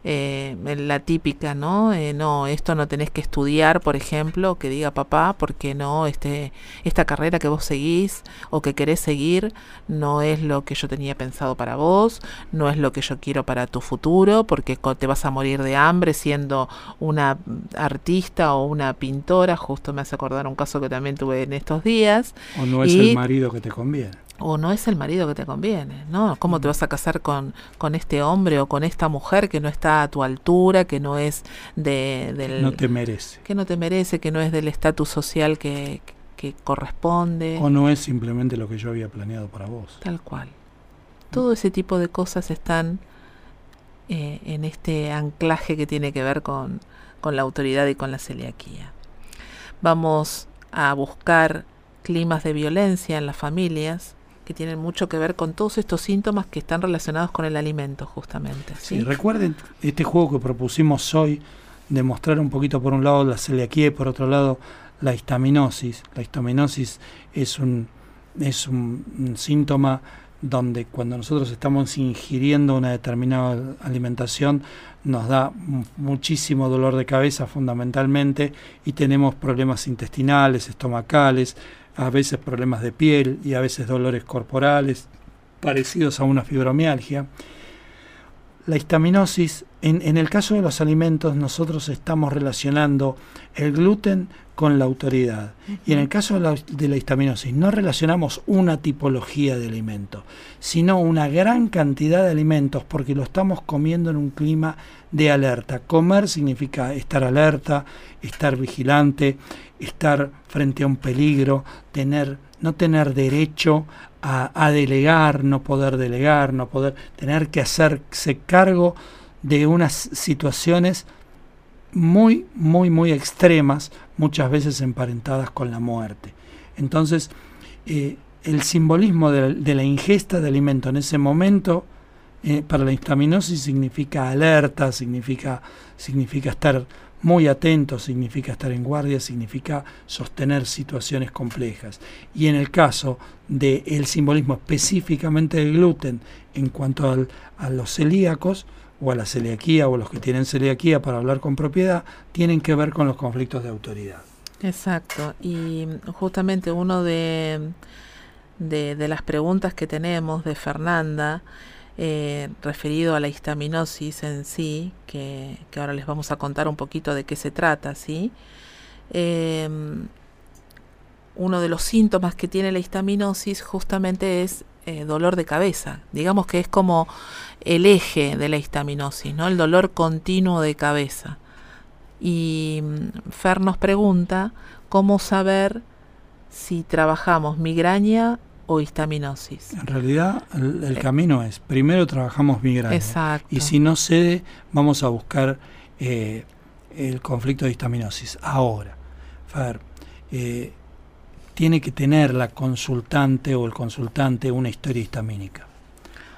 eh, la típica, ¿no? Eh, no, esto no tenés que estudiar, por ejemplo, que diga papá, porque no, este, esta carrera que vos seguís o que querés seguir no es lo que yo tenía pensado para vos, no es lo que yo quiero para tu futuro, porque te vas a morir de hambre siendo una artista o una pintora, justo me hace acordar un caso que también tuve en estos días. O no es el marido que te conviene o no es el marido que te conviene, ¿no? ¿Cómo te vas a casar con, con este hombre o con esta mujer que no está a tu altura, que no es de, del... No te merece. Que no te merece, que no es del estatus social que, que corresponde. O no es simplemente lo que yo había planeado para vos. Tal cual. Todo ese tipo de cosas están eh, en este anclaje que tiene que ver con, con la autoridad y con la celiaquía. Vamos a buscar climas de violencia en las familias, que tienen mucho que ver con todos estos síntomas que están relacionados con el alimento, justamente. ¿sí? recuerden este juego que propusimos hoy, de mostrar un poquito por un lado la celiaquía y por otro lado la histaminosis. La histaminosis es un, es un, síntoma donde cuando nosotros estamos ingiriendo una determinada alimentación nos da muchísimo dolor de cabeza fundamentalmente y tenemos problemas intestinales, estomacales, a veces problemas de piel y a veces dolores corporales parecidos a una fibromialgia. La histaminosis, en, en, el caso de los alimentos, nosotros estamos relacionando el gluten con la autoridad. Y en el caso de la, de la, histaminosis, no relacionamos una tipología de alimento, sino una gran cantidad de alimentos porque lo estamos comiendo en un clima de alerta. Comer significa estar alerta, estar vigilante, estar frente a un peligro, tener, no tener derecho a, delegar, no poder delegar, no poder tener que hacerse cargo de unas situaciones muy, muy, muy extremas, muchas veces emparentadas con la muerte. Entonces, eh, el simbolismo de la, ingesta de alimento en ese momento eh, para la histaminosis significa alerta, significa, significa estar muy atento significa estar en guardia, significa sostener situaciones complejas. Y en el caso del simbolismo específicamente del gluten en cuanto a los celíacos, o a la celiaquía o los que tienen celiaquía para hablar con propiedad, tienen que ver con los conflictos de autoridad. Exacto, y justamente uno de, de, las preguntas que tenemos de Fernanda, eh, referido a la histaminosis en sí, que, ahora les vamos a contar un poquito de qué se trata, ¿sí? Em, uno de los síntomas que tiene la histaminosis justamente es eh, dolor de cabeza. Digamos que es como el eje de la histaminosis, ¿no? El dolor continuo de cabeza. Y mm, Fer nos pregunta cómo saber si trabajamos migraña o histaminosis. En realidad el, eh. camino es, primero trabajamos migraña. Exacto. Y si no cede, vamos a buscar eh, el conflicto de histaminosis. Ahora, Fer, tiene que tener la consultante o el consultante una historia histamínica.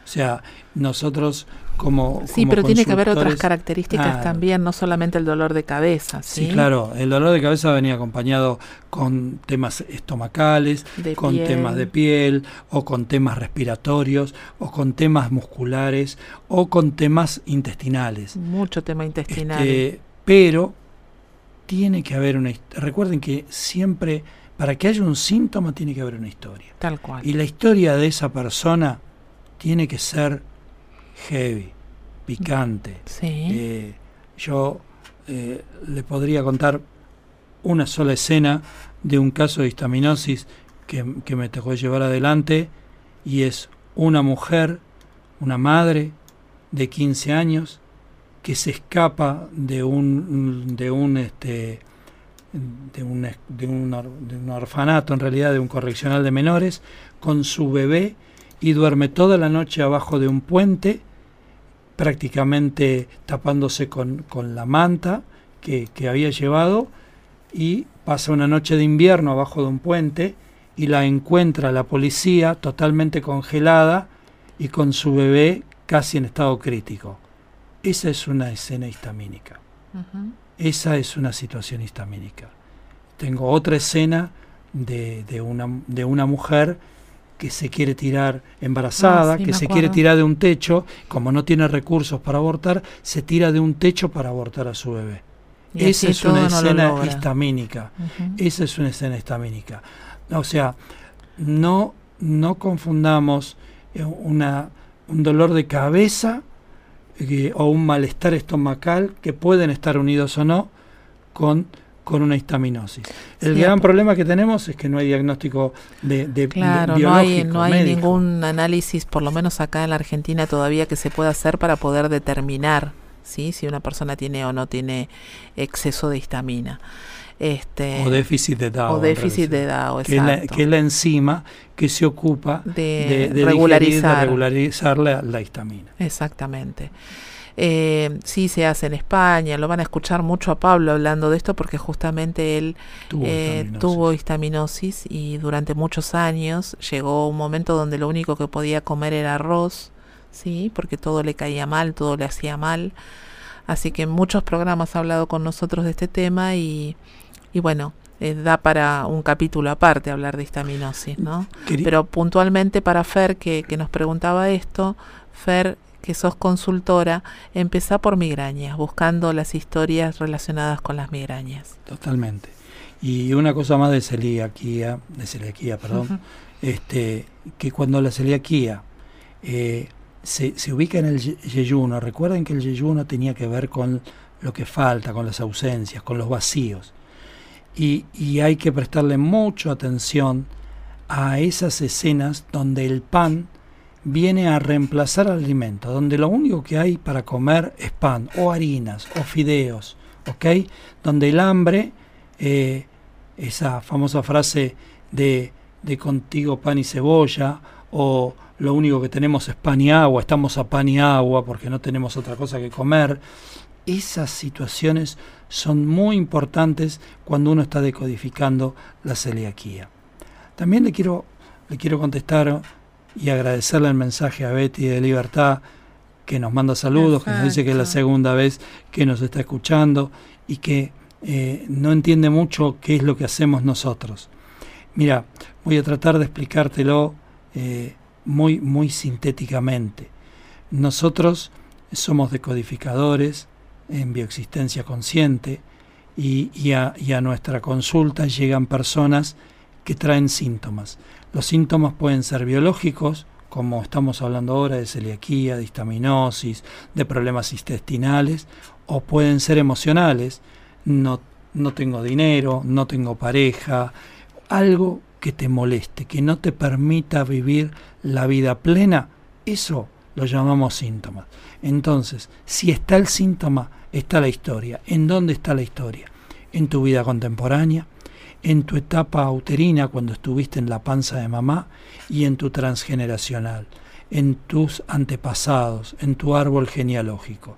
O sea, nosotros como... Sí, pero tiene que haber otras características también, no solamente el dolor de cabeza. ¿sí? claro, el dolor de cabeza venía acompañado con temas estomacales, con temas de piel, o con temas respiratorios, o con temas musculares, o con temas intestinales. Mucho tema intestinal. Este, pero tiene que haber una... Recuerden que siempre para que haya un síntoma tiene que haber una historia. Tal cual. Y la historia de esa persona tiene que ser heavy, picante. Sí. Eh, yo eh, le podría contar una sola escena de un caso de histaminosis que, que me tocó llevar adelante y es una mujer, una madre de 15 años que se escapa de un, de un este, de un, de, un, de un orfanato, en realidad de un correccional de menores, con su bebé y duerme toda la noche abajo de un puente, prácticamente tapándose con, con la manta que, que, había llevado, y pasa una noche de invierno abajo de un puente y la encuentra la policía totalmente congelada y con su bebé casi en estado crítico. Esa es una escena histamínica. Esa es una situación histamínica. Tengo otra escena de, de, una, de una mujer que se quiere tirar embarazada, ah, que se quiere tirar de un techo, como no tiene recursos para abortar, se tira de un techo para abortar a su bebé. Esa es una escena histamínica. Esa es una escena histamínica. O sea, no, no confundamos eh, una, un dolor de cabeza o un malestar estomacal que pueden estar unidos o no con con una histaminosis. El gran problema que tenemos es que no hay diagnóstico de, de claro, no hay, no hay ningún análisis, por lo menos acá en la Argentina todavía que se pueda hacer para poder determinar ¿sí? si una persona tiene o no tiene exceso de histamina. Este, o déficit de DAO. O déficit de DAO, que es, la, que es la enzima que se ocupa de, regularizar, regularizar la, histamina. Exactamente. Eh, sí se hace en España, lo van a escuchar mucho a Pablo hablando de esto porque justamente él tuvo, eh, tuvo, histaminosis y durante muchos años llegó un momento donde lo único que podía comer era arroz, sí, porque todo le caía mal, todo le hacía mal. Así que en muchos programas ha hablado con nosotros de este tema y y bueno, eh, da para un capítulo aparte hablar de histaminosis, ¿no? Pero puntualmente para Fer, que, que nos preguntaba esto, Fer, que sos consultora, empezá por migrañas, buscando las historias relacionadas con las migrañas. Totalmente. Y una cosa más de celiaquía, de celiaquía, perdón, este, que cuando la celiaquía eh, se, se, ubica en el yeyuno, recuerden que el yeyuno tenía que ver con lo que falta, con las ausencias, con los vacíos y, hay que prestarle mucha atención a esas escenas donde el pan viene a reemplazar al alimento, donde lo único que hay para comer es pan o harinas o fideos, ¿ok? Donde el hambre, eh, esa famosa frase de, de contigo pan y cebolla o lo único que tenemos es pan y agua, estamos a pan y agua porque no tenemos otra cosa que comer, esas situaciones son muy importantes cuando uno está decodificando la celiaquía. También le quiero, le quiero contestar y agradecerle el mensaje a Betty de Libertad que nos manda saludos, que nos dice que es la segunda vez que nos está escuchando y que eh, no entiende mucho qué es lo que hacemos nosotros. Mira, voy a tratar de explicártelo eh, muy, muy sintéticamente. Nosotros somos decodificadores en bioexistencia consciente y, a, nuestra consulta llegan personas que traen síntomas. Los síntomas pueden ser biológicos, como estamos hablando ahora de celiaquía, de histaminosis, de problemas intestinales, o pueden ser emocionales, no, no tengo dinero, no tengo pareja, algo que te moleste, que no te permita vivir la vida plena, eso lo llamamos síntomas. Entonces, si está el síntoma, está la historia. ¿En dónde está la historia? En tu vida contemporánea, en tu etapa uterina cuando estuviste en la panza de mamá y en tu transgeneracional, en tus antepasados, en tu árbol genealógico.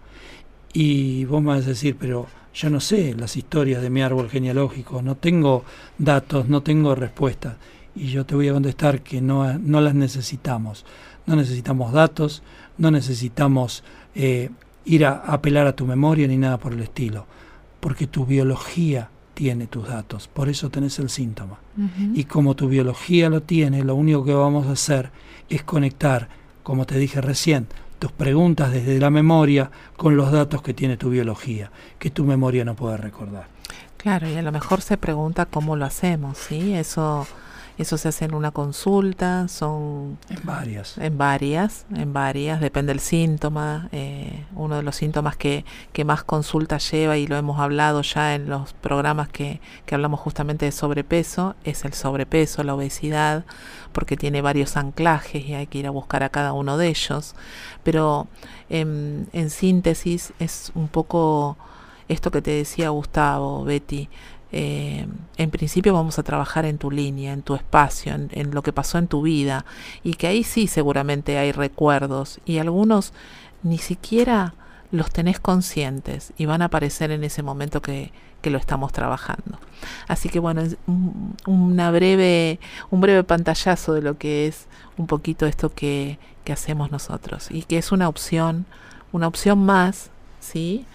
Y vos me vas a decir, pero yo no sé las historias de mi árbol genealógico, no tengo datos, no tengo respuestas. Y yo te voy a contestar que no, no las necesitamos. No necesitamos datos, no necesitamos eh, ir a apelar a tu memoria ni nada por el estilo, porque tu biología tiene tus datos, por eso tenés el síntoma. Y como tu biología lo tiene, lo único que vamos a hacer es conectar, como te dije recién, tus preguntas desde la memoria con los datos que tiene tu biología, que tu memoria no puede recordar. Claro, y a lo mejor se pregunta cómo lo hacemos, ¿sí? Eso eso se hace en una consulta, son... En varias. En varias, en varias, depende del síntoma. Eh, uno de los síntomas que, que más consultas lleva, y lo hemos hablado ya en los programas que, que hablamos justamente de sobrepeso, es el sobrepeso, la obesidad, porque tiene varios anclajes y hay que ir a buscar a cada uno de ellos. Pero en, en síntesis es un poco esto que te decía Gustavo, Betty, eh, en principio vamos a trabajar en tu línea, en tu espacio, en, lo que pasó en tu vida, y que ahí sí seguramente hay recuerdos, y algunos ni siquiera los tenés conscientes y van a aparecer en ese momento que, que lo estamos trabajando. Así que bueno, es una breve, un breve pantallazo de lo que es un poquito esto que, que hacemos nosotros y que es una opción, una opción más, ¿sí?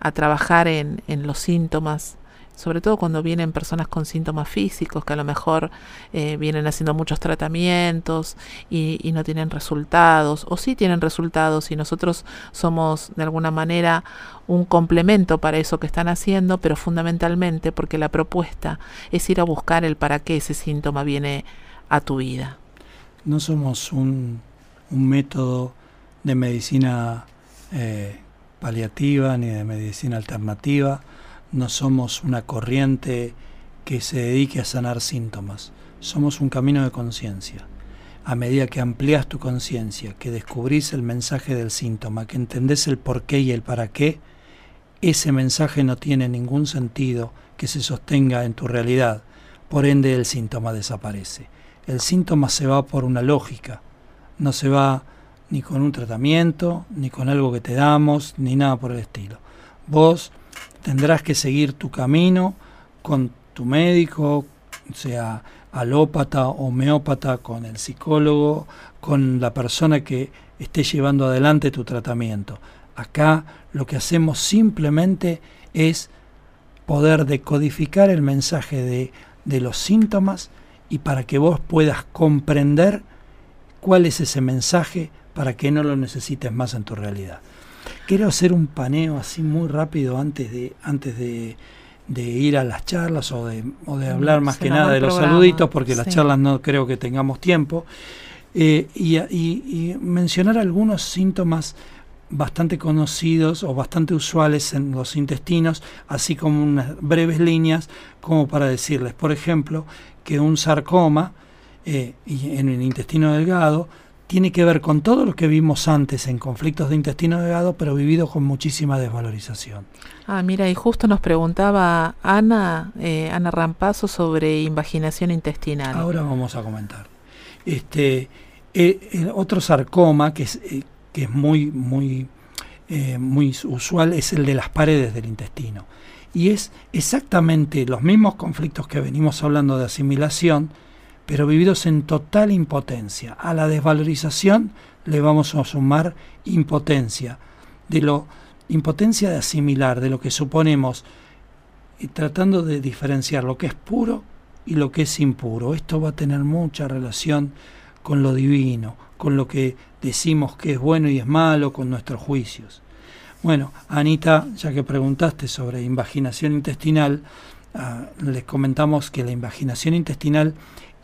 A trabajar en, en los síntomas, sobre todo cuando vienen personas con síntomas físicos que a lo mejor eh, vienen haciendo muchos tratamientos y, y, no tienen resultados, o sí tienen resultados y nosotros somos de alguna manera un complemento para eso que están haciendo, pero fundamentalmente porque la propuesta es ir a buscar el para qué ese síntoma viene a tu vida. No somos un, un método de medicina eh, paliativa ni de medicina alternativa, no somos una corriente que se dedique a sanar síntomas, somos un camino de conciencia. A medida que amplías tu conciencia, que descubrís el mensaje del síntoma, que entendés el por qué y el para qué, ese mensaje no tiene ningún sentido que se sostenga en tu realidad, por ende el síntoma desaparece. El síntoma se va por una lógica, no se va ni con un tratamiento, ni con algo que te damos, ni nada por el estilo. Vos tendrás que seguir tu camino con tu médico, sea alópata, homeópata, con el psicólogo, con la persona que esté llevando adelante tu tratamiento. Acá lo que hacemos simplemente es poder decodificar el mensaje de, de los síntomas y para que vos puedas comprender cuál es ese mensaje para que no lo necesites más en tu realidad. Quiero hacer un paneo así muy rápido antes de, antes de, ir a las charlas o de, o de hablar más que nada de los saluditos, porque las charlas no creo que tengamos tiempo, eh, y, mencionar algunos síntomas bastante conocidos o bastante usuales en los intestinos, así como unas breves líneas como para decirles, por ejemplo, que un sarcoma eh, en el intestino delgado tiene que ver con todo lo que vimos antes en conflictos de intestino delgado, pero vivido con muchísima desvalorización. Ah, mira, y justo nos preguntaba Ana, eh, Ana Rampazo sobre invaginación intestinal. Ahora vamos a comentar. Este, eh, otro sarcoma que es, eh, que es muy, muy, muy usual es el de las paredes del intestino. Y es exactamente los mismos conflictos que venimos hablando de asimilación, pero vividos en total impotencia, a la desvalorización le vamos a sumar impotencia, de lo impotencia de asimilar, de lo que suponemos, y tratando de diferenciar lo que es puro y lo que es impuro. Esto va a tener mucha relación con lo divino, con lo que decimos que es bueno y es malo, con nuestros juicios. Bueno, Anita, ya que preguntaste sobre invaginación intestinal, ah, les comentamos que la invaginación intestinal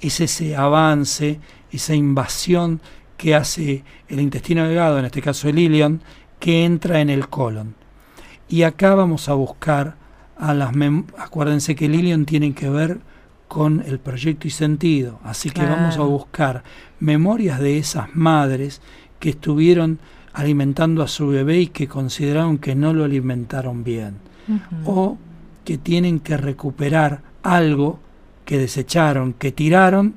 es ese avance, esa invasión que hace el intestino delgado, en este caso el ilion, que entra en el colon. Y acá vamos a buscar a las acuérdense que el ilion tiene que ver con el proyecto y sentido, así que vamos a buscar memorias de esas madres que estuvieron alimentando a su bebé y que consideraron que no lo alimentaron bien, o que tienen que recuperar algo que desecharon, que tiraron,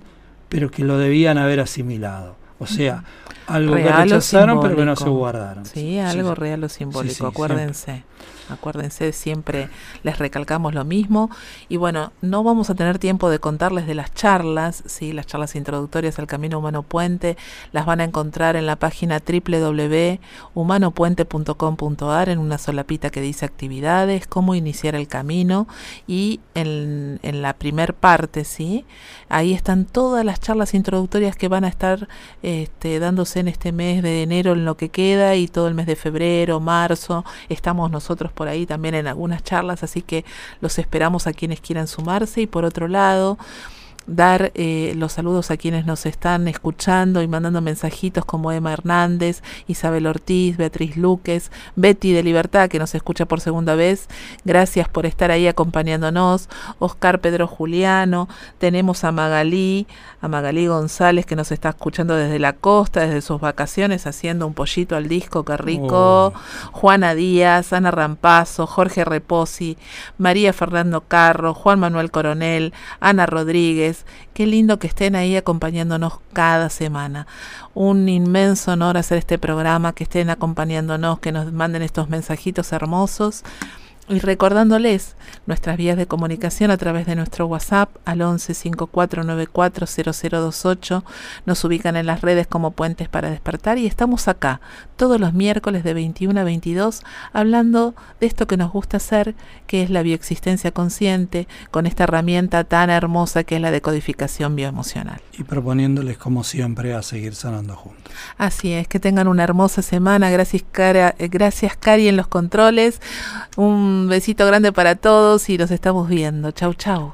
pero que lo debían haber asimilado. O sea, algo que rechazaron pero que no se guardaron. Sí, algo real o simbólico, acuérdense. Acuérdense, siempre les recalcamos lo mismo. Y bueno, no vamos a tener tiempo de contarles de las charlas, ¿sí? las charlas introductorias al Camino Humano Puente. Las van a encontrar en la página www.humanopuente.com.ar en una solapita que dice actividades, cómo iniciar el camino. Y en, en la primer parte, ¿sí? ahí están todas las charlas introductorias que van a estar este, dándose en este mes de enero en lo que queda y todo el mes de febrero, marzo. Estamos nosotros por ahí también en algunas charlas, así que los esperamos a quienes quieran sumarse. Y por otro lado, dar eh, los saludos a quienes nos están escuchando y mandando mensajitos como Emma Hernández, Isabel Ortiz, Beatriz Luques, Betty de Libertad que nos escucha por segunda vez. Gracias por estar ahí acompañándonos. Oscar Pedro Juliano, tenemos a Magalí, a Magalí González que nos está escuchando desde la costa, desde sus vacaciones haciendo un pollito al disco, qué rico. Oh. Juana Díaz, Ana Rampazo, Jorge Reposi, María Fernando Carro, Juan Manuel Coronel, Ana Rodríguez, Qué lindo que estén ahí acompañándonos cada semana. Un inmenso honor hacer este programa, que estén acompañándonos, que nos manden estos mensajitos hermosos. Y recordándoles nuestras vías de comunicación a través de nuestro WhatsApp al 11 5494 0028. Nos ubican en las redes como Puentes para Despertar y estamos acá todos los miércoles de 21 a 22 hablando de esto que nos gusta hacer, que es la bioexistencia consciente, con esta herramienta tan hermosa que es la decodificación bioemocional. Y proponiéndoles como siempre a seguir sanando juntos. Así es, que tengan una hermosa semana. Gracias, Cara, eh, gracias Cari en los controles. Un besito grande para todos y nos estamos viendo. Chau, chau.